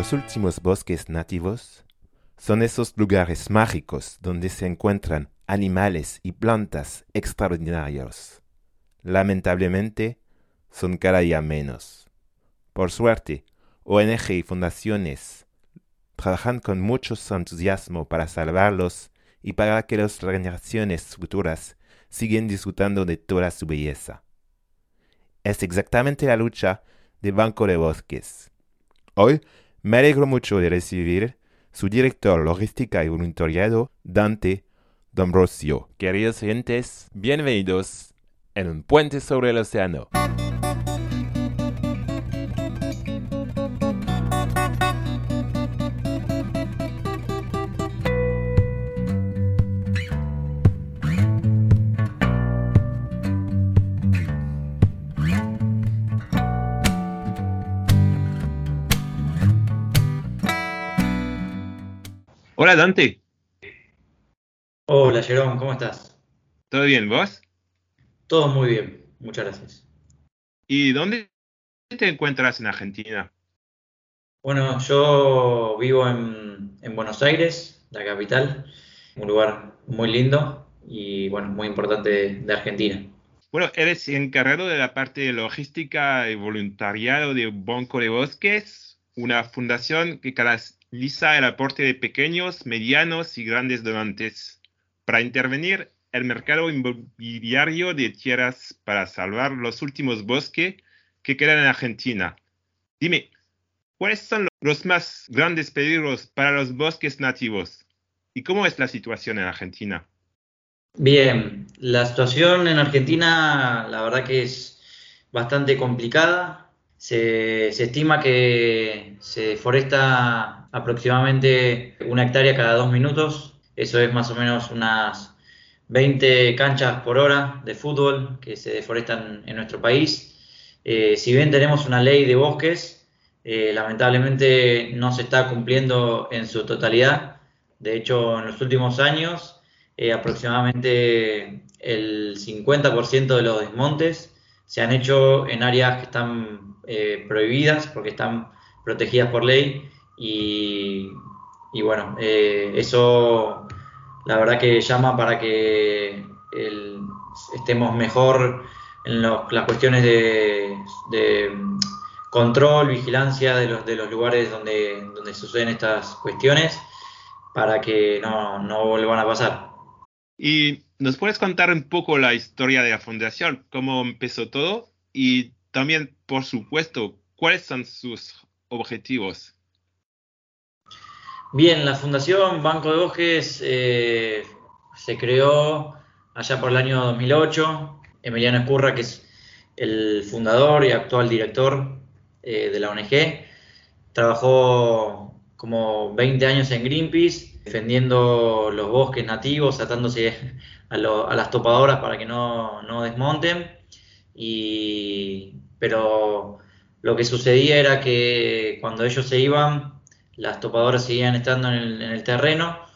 los últimos bosques nativos son esos lugares mágicos donde se encuentran animales y plantas extraordinarios. Lamentablemente, son cada día menos. Por suerte, ONG y fundaciones trabajan con mucho entusiasmo para salvarlos y para que las generaciones futuras sigan disfrutando de toda su belleza. Es exactamente la lucha de Banco de Bosques. Hoy me alegro mucho de recibir su director logística y voluntariado, Dante D'Ambrosio. Queridos oyentes, bienvenidos en un puente sobre el océano. Hola Dante. Hola Jerón, ¿cómo estás? ¿Todo bien, vos? Todo muy bien, muchas gracias. ¿Y dónde te encuentras en Argentina? Bueno, yo vivo en, en Buenos Aires, la capital, un lugar muy lindo y bueno, muy importante de, de Argentina. Bueno, eres encargado de la parte de logística y voluntariado de Banco de Bosques, una fundación que canaliza el aporte de pequeños, medianos y grandes donantes para intervenir el mercado inmobiliario de tierras para salvar los últimos bosques que quedan en Argentina. Dime, ¿cuáles son los más grandes peligros para los bosques nativos? ¿Y cómo es la situación en Argentina? Bien, la situación en Argentina la verdad que es bastante complicada. Se, estima que se deforesta aproximadamente una hectárea cada dos minutos. Eso es más o menos unas 20 canchas por hora de fútbol que se deforestan en nuestro país. Eh, si bien tenemos una ley de bosques, eh, lamentablemente no se está cumpliendo en su totalidad. De hecho, en los últimos años, eh, aproximadamente el 50% de los desmontes se han hecho en áreas que están prohibidas porque están protegidas por ley y, bueno, eh, eso la verdad que llama para que estemos mejor en las cuestiones de, de, control, vigilancia de los, de los lugares donde, donde suceden estas cuestiones para que no, no vuelvan a pasar. ¿Y nos puedes contar un poco la historia de la fundación, cómo empezó todo y también, por supuesto, cuáles son sus objetivos? Bien, la Fundación Banco de Bosques eh, se creó allá por el año 2008. Emiliano Escurra, que es el fundador y actual director eh, de la ONG, trabajó como 20 años en Greenpeace, defendiendo los bosques nativos, atándose a, lo, a las topadoras para que no, no desmonten. Y, pero lo que sucedía era que cuando ellos se iban, las topadoras seguían estando en el, en el terreno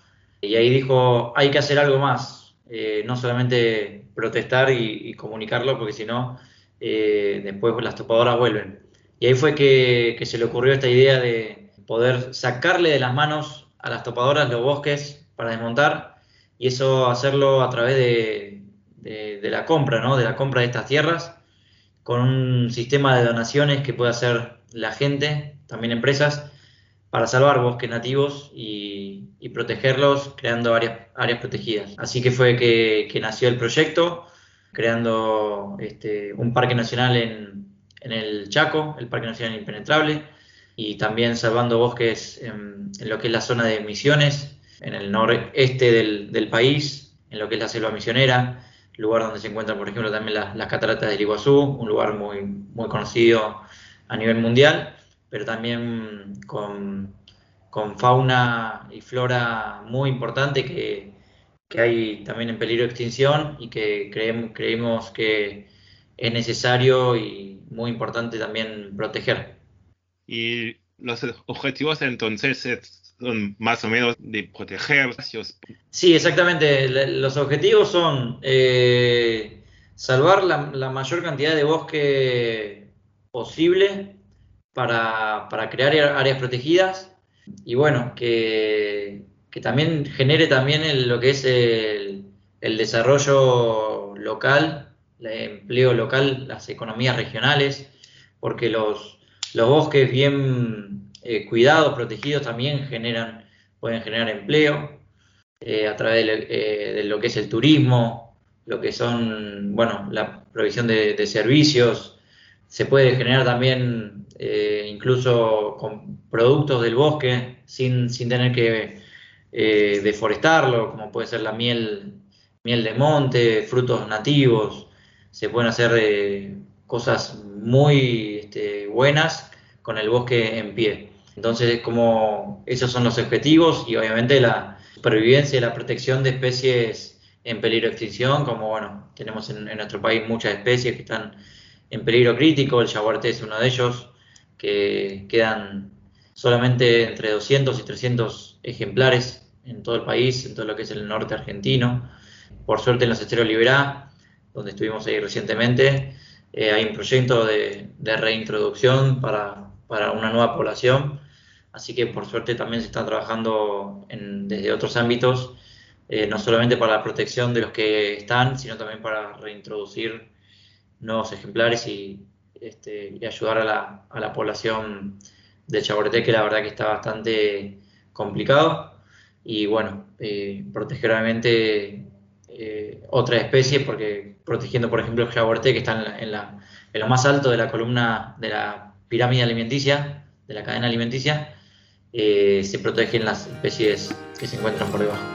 y ahí dijo, hay que hacer algo más, eh, no solamente protestar y, comunicarlo, porque si no, eh, después las topadoras vuelven. Y ahí fue que, se le ocurrió esta idea de poder sacarle de las manos a las topadoras los bosques para desmontar y eso hacerlo a través de, la compra, ¿no? de la compra de estas tierras, con un sistema de donaciones que puede hacer la gente, también empresas, para salvar bosques nativos y, protegerlos creando áreas, áreas, protegidas. Así que fue que, nació el proyecto, creando este, un parque nacional en, el Chaco, el Parque Nacional Impenetrable, y también salvando bosques en, lo que es la zona de Misiones, en el noreste del, país, en lo que es la selva misionera, lugar donde se encuentran, por ejemplo, también las, cataratas del Iguazú, un lugar muy conocido a nivel mundial pero también con, con, fauna y flora muy importante que, que, hay también en peligro de extinción y que creemos, creemos que es necesario y muy importante también proteger. Y los objetivos entonces son más o menos de proteger. Sí, exactamente. Los objetivos son eh, salvar la, la mayor cantidad de bosque posible para, crear áreas protegidas. Y bueno, que, también genere también lo que es el, desarrollo local, el empleo local, las economías regionales, porque los, los bosques bien eh, cuidados, protegidos también generan, pueden generar empleo eh, a través eh, de, lo que es el turismo, lo que son, bueno, la provisión de, de servicios, se puede generar también eh, incluso con productos del bosque sin, tener que eh, deforestarlo, como puede ser la miel, miel de monte, frutos nativos. Se pueden hacer eh, cosas muy este, buenas con el bosque en pie. Entonces, como esos son los objetivos y obviamente la supervivencia y la protección de especies en peligro de extinción, como bueno, tenemos en nuestro país muchas especies que están en peligro crítico, el jaguarte es uno de ellos, que quedan solamente entre 200 y 300 ejemplares en todo el país, en todo lo que es el norte argentino. Por suerte en los esteros Liberá, donde estuvimos ahí recientemente, eh, hay un proyecto de, reintroducción para, una nueva población, así que por suerte también se está trabajando desde otros ámbitos, eh, no solamente para la protección de los que están, sino también para reintroducir nuevos ejemplares y, este, ayudar a la, a la, población del chaboreté, que la verdad que está bastante complicado. Y bueno, eh, proteger obviamente eh, otra especie, porque protegiendo, por ejemplo, el chaboreté, que está en, la, en, lo más alto de la columna de la pirámide alimenticia, de la cadena alimenticia, eh, se protegen las especies que se encuentran por debajo.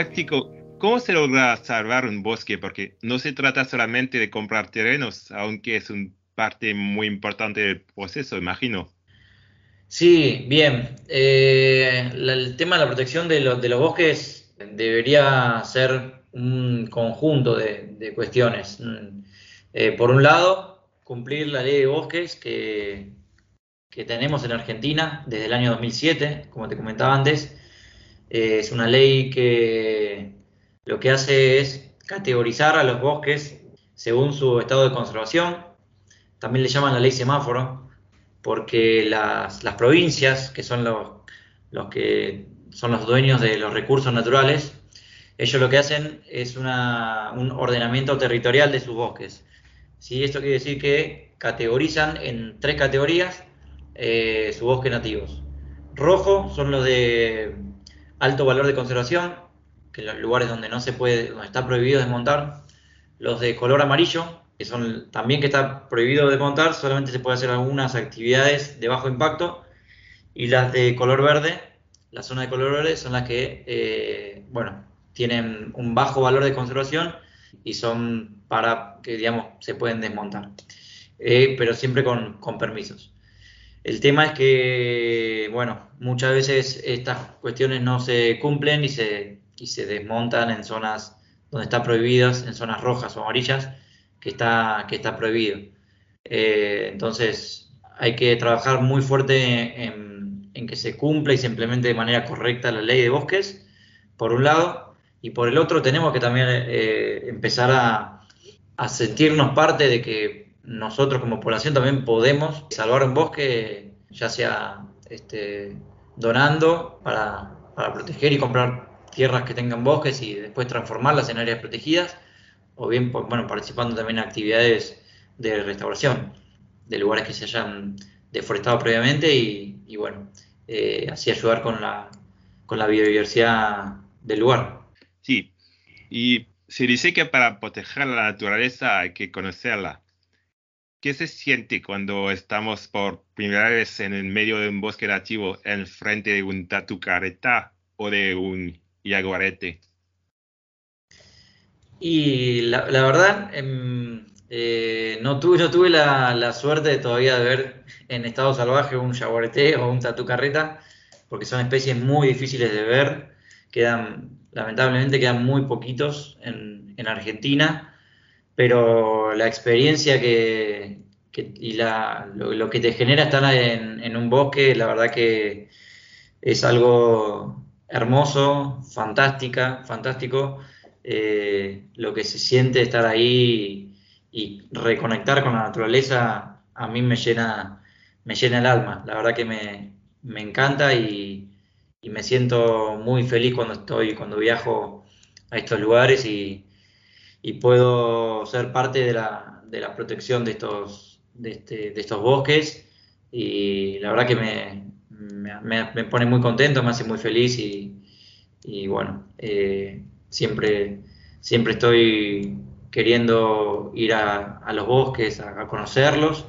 Práctico, ¿cómo se logra salvar un bosque? Porque no se trata solamente de comprar terrenos, aunque es una parte muy importante del proceso, imagino. Sí, bien. Eh, el tema de la protección de, los bosques debería ser un conjunto de, cuestiones. Eh, por un lado, cumplir la ley de bosques que, que tenemos en Argentina desde el año 2007, como te comentaba antes, eh, es una ley que lo que hace es categorizar a los bosques según su estado de conservación. También le llaman la ley semáforo, porque las, provincias, que son los, los, que son los dueños de los recursos naturales, ellos lo que hacen es un ordenamiento territorial de sus bosques. ¿Sí? Esto quiere decir que categorizan en tres categorías eh, sus bosques nativos. Rojo son los de alto valor de conservación, que los lugares donde no se puede, donde está prohibido desmontar, los de color amarillo, que son también que está prohibido desmontar, solamente se puede hacer algunas actividades de bajo impacto, y las de color verde, la zona de color verde son las que, eh, bueno, tienen un bajo valor de conservación y son para que, digamos, se pueden desmontar, eh, pero siempre con, con permisos. El tema es que, bueno, muchas veces estas cuestiones no se cumplen y se, y se desmontan en zonas donde están prohibidas, en zonas rojas o amarillas, que está, que está prohibido. Eh, entonces, hay que trabajar muy fuerte en, que se cumpla y se implemente de manera correcta la ley de bosques, por un lado, y por el otro tenemos que también eh, empezar a, a sentirnos parte de que nosotros como población también podemos salvar un bosque, ya sea este, donando para, proteger y comprar tierras que tengan bosques y después transformarlas en áreas protegidas, o bien bueno, participando también en actividades de restauración de lugares que se hayan deforestado previamente y, bueno, eh, así ayudar con la, con la biodiversidad del lugar. Sí, y se dice que para proteger la naturaleza hay que conocerla. ¿Qué se siente cuando estamos por primera vez en el medio de un bosque nativo en frente de un tatucareta o de un yaguarete? Y la, verdad, em, eh, no tuve, tuve la, suerte todavía de ver en estado salvaje un yaguarete o un tatucarreta, porque son especies muy difíciles de ver. Quedan, lamentablemente, quedan muy poquitos en Argentina pero la experiencia que, y lo, que te genera estar en, un bosque, la verdad que es algo hermoso, fantástica, fantástico, eh, lo que se siente estar ahí y, reconectar con la naturaleza, a mí me llena, me llena el alma, la verdad que me, encanta y, y me siento muy feliz cuando estoy, cuando viajo a estos lugares y, y puedo ser parte de la, de la protección de estos, de, este, de, estos bosques y la verdad que me, me, pone muy contento, me hace muy feliz y, y bueno, eh, siempre, siempre estoy queriendo ir a, a los bosques, a, conocerlos.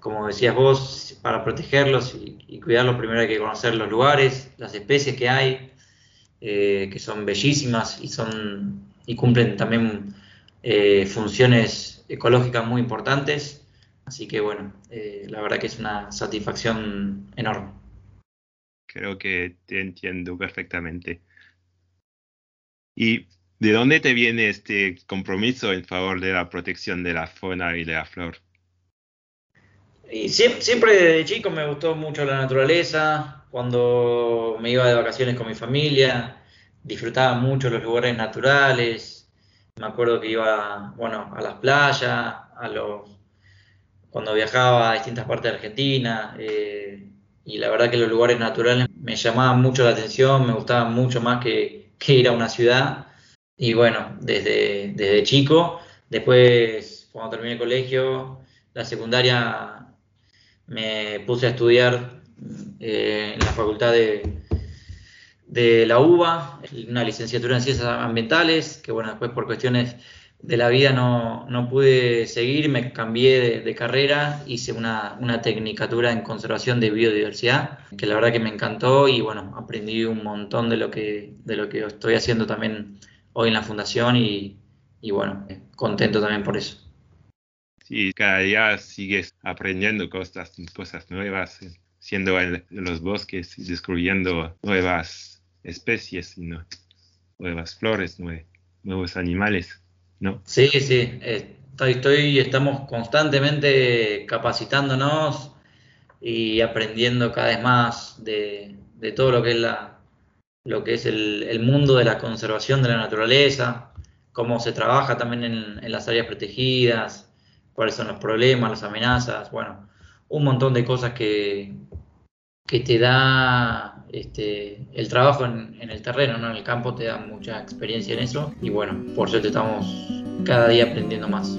Como decías vos, para protegerlos y, cuidarlos primero hay que conocer los lugares, las especies que hay, eh, que son bellísimas y son y cumplen también eh, funciones ecológicas muy importantes. Así que bueno, eh, la verdad que es una satisfacción enorme. Creo que te entiendo perfectamente. ¿Y de dónde te viene este compromiso en favor de la protección de la fauna y de la flor? Y siempre, siempre desde chico me gustó mucho la naturaleza. Cuando me iba de vacaciones con mi familia, disfrutaba mucho los lugares naturales. Me acuerdo que iba, bueno, a las playas, a los, cuando viajaba a distintas partes de Argentina. Eh, y la verdad que los lugares naturales me llamaban mucho la atención, me gustaban mucho más que, ir a una ciudad. Y bueno, desde, desde chico, después cuando terminé el colegio, la secundaria, me puse a estudiar eh, en la facultad de, de la UBA, una licenciatura en ciencias ambientales, que bueno, después por cuestiones de la vida no, no pude seguir, me cambié de, carrera, hice una, una, tecnicatura en conservación de biodiversidad, que la verdad que me encantó y bueno, aprendí un montón de lo que, de lo que estoy haciendo también hoy en la fundación y, y bueno, contento también por eso. Sí, cada día sigues aprendiendo cosas, cosas nuevas, siendo en los bosques y descubriendo nuevas especies, sino nuevas flores, nuevos animales, ¿no? Sí, sí, estoy, estoy, estamos constantemente capacitándonos y aprendiendo cada vez más de, todo lo que es la lo que es el, mundo de la conservación de la naturaleza, cómo se trabaja también en, en las áreas protegidas, cuáles son los problemas, las amenazas, bueno, un montón de cosas que, que te da este, el trabajo en, el terreno, ¿no? en el campo, te da mucha experiencia en eso. Y bueno, por suerte estamos cada día aprendiendo más.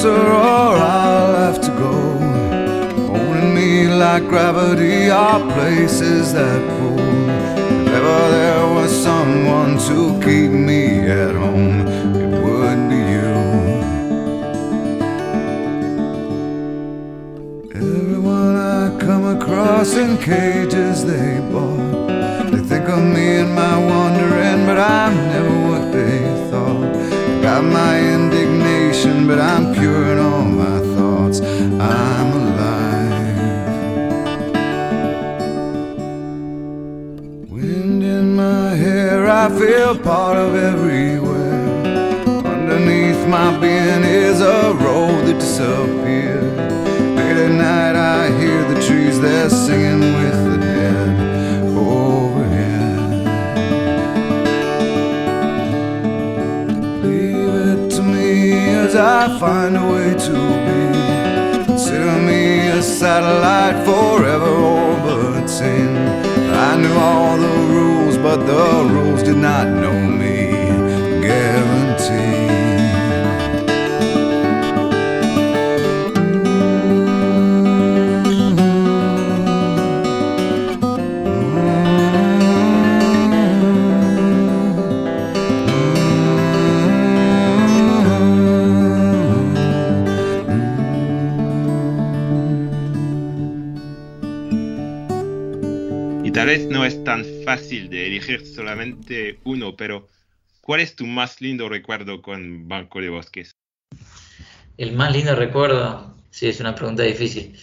Closer or I'll have to go. Holding me like gravity are places that pull. If ever there was someone to keep me at home, it would be you. Everyone I come across in cages feel part of everywhere. Underneath my being is a road that disappeared. Late at night, I hear the trees, they're singing with the dead overhead. Leave it to me as I find a way to be. Consider me a satellite forever orbiting. I knew all the rules, but the rules elegir solamente uno, pero ¿cuál es tu más lindo recuerdo con Banco de Bosques? El más lindo recuerdo, sí, es una pregunta difícil.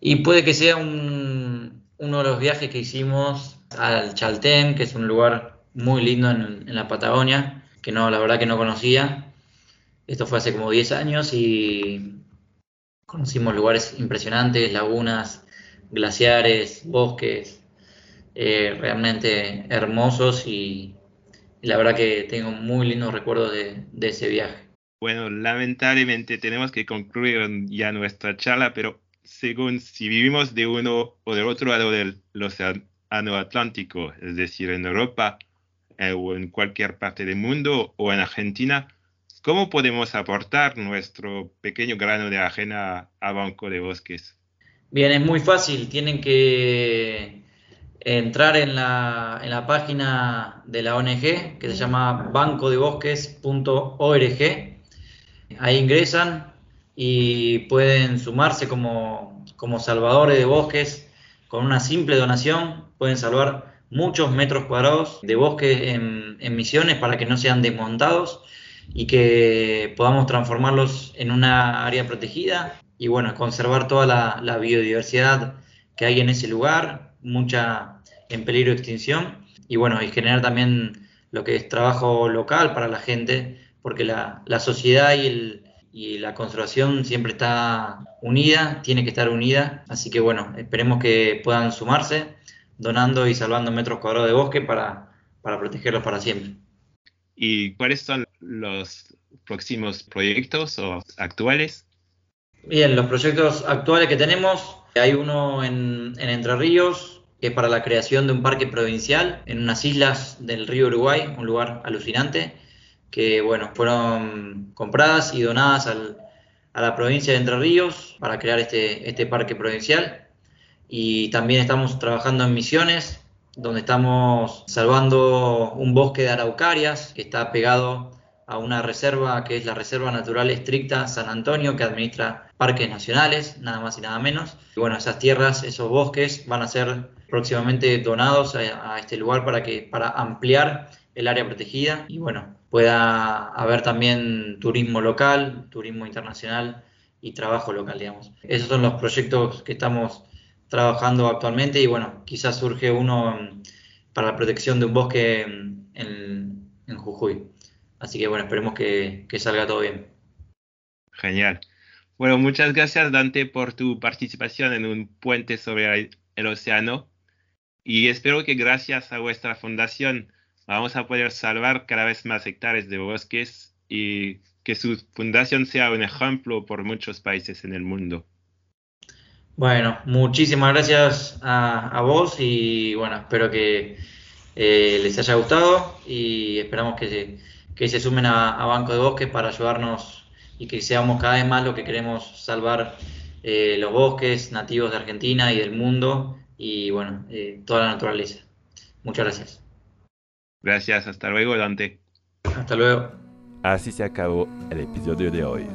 Y puede que sea un- uno de los viajes que hicimos al Chaltén, que es un lugar muy lindo en, en la Patagonia, que no, la verdad que no conocía. Esto fue hace como 10 años y conocimos lugares impresionantes, lagunas, glaciares, bosques, eh, realmente hermosos y, y la verdad que tengo muy lindos recuerdos de- de ese viaje. Bueno, lamentablemente tenemos que concluir ya nuestra charla, pero según si vivimos de uno o del otro lado del océano Atlántico, es decir, en Europa eh, o en cualquier parte del mundo o en Argentina, ¿cómo podemos aportar nuestro pequeño grano de arena a Banco de Bosques? Bien, es muy fácil. Tienen que entrar en la, en la página de la ONG que se llama bancodebosques.org. Ahí ingresan y pueden sumarse como, como salvadores de bosques. Con una simple donación pueden salvar muchos metros cuadrados de bosque en, en misiones para que no sean desmontados y que podamos transformarlos en una área protegida y bueno, conservar toda la, la biodiversidad que hay en ese lugar, mucha en peligro de extinción y bueno, y generar también lo que es trabajo local para la gente, porque la, la sociedad y, el, y la conservación siempre está unida, tiene que estar unida, así que bueno, esperemos que puedan sumarse donando y salvando metros cuadrados de bosque para, para protegerlos para siempre. ¿Y cuáles son los próximos proyectos o actuales? Bien, los proyectos actuales que tenemos, hay uno en, en, Entre Ríos, que es para la creación de un parque provincial en unas islas del río Uruguay, un lugar alucinante, que bueno, fueron compradas y donadas a la provincia de Entre Ríos para crear este, este parque provincial. Y también estamos trabajando en misiones, donde estamos salvando un bosque de araucarias que está pegado a una reserva que es la Reserva Natural Estricta San Antonio, que administra parques nacionales, nada más y nada menos. Y bueno, esas tierras, esos bosques van a ser próximamente donados a, este lugar para, que, para ampliar el área protegida y bueno, pueda haber también turismo local, turismo internacional y trabajo local, digamos. Esos son los proyectos que estamos trabajando actualmente y bueno, quizás surge uno para la protección de un bosque en, en Jujuy. Así que bueno, esperemos que, que, salga todo bien. Genial. Bueno, muchas gracias Dante por tu participación en un puente sobre el, océano y espero que gracias a vuestra fundación vamos a poder salvar cada vez más hectáreas de bosques y que su fundación sea un ejemplo por muchos países en el mundo. Bueno, muchísimas gracias a, a vos y bueno, espero que eh, les haya gustado y esperamos que que se sumen a, a, Banco de Bosques para ayudarnos y que seamos cada vez más lo que queremos salvar eh, los bosques nativos de Argentina y del mundo y bueno, eh, toda la naturaleza. Muchas gracias. Gracias, hasta luego Dante. Hasta luego. Así se acabó el episodio de hoy.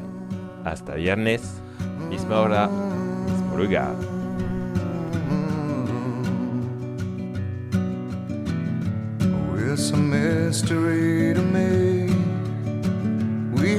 Hasta viernes, misma hora, mismo lugar. It's a mystery to me.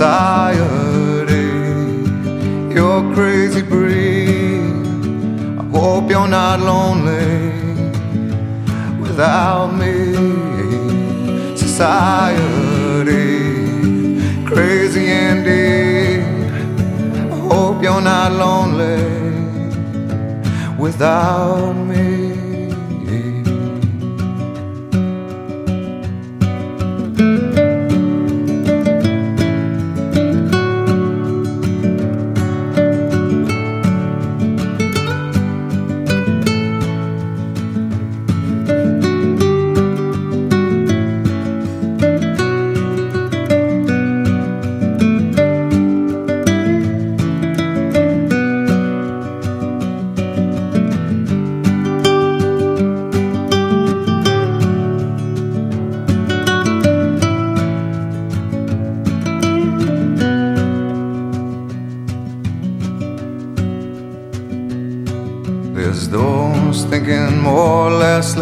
Society, you're crazy breed. I hope you're not lonely without me. Society, crazy indeed. I hope you're not lonely without me.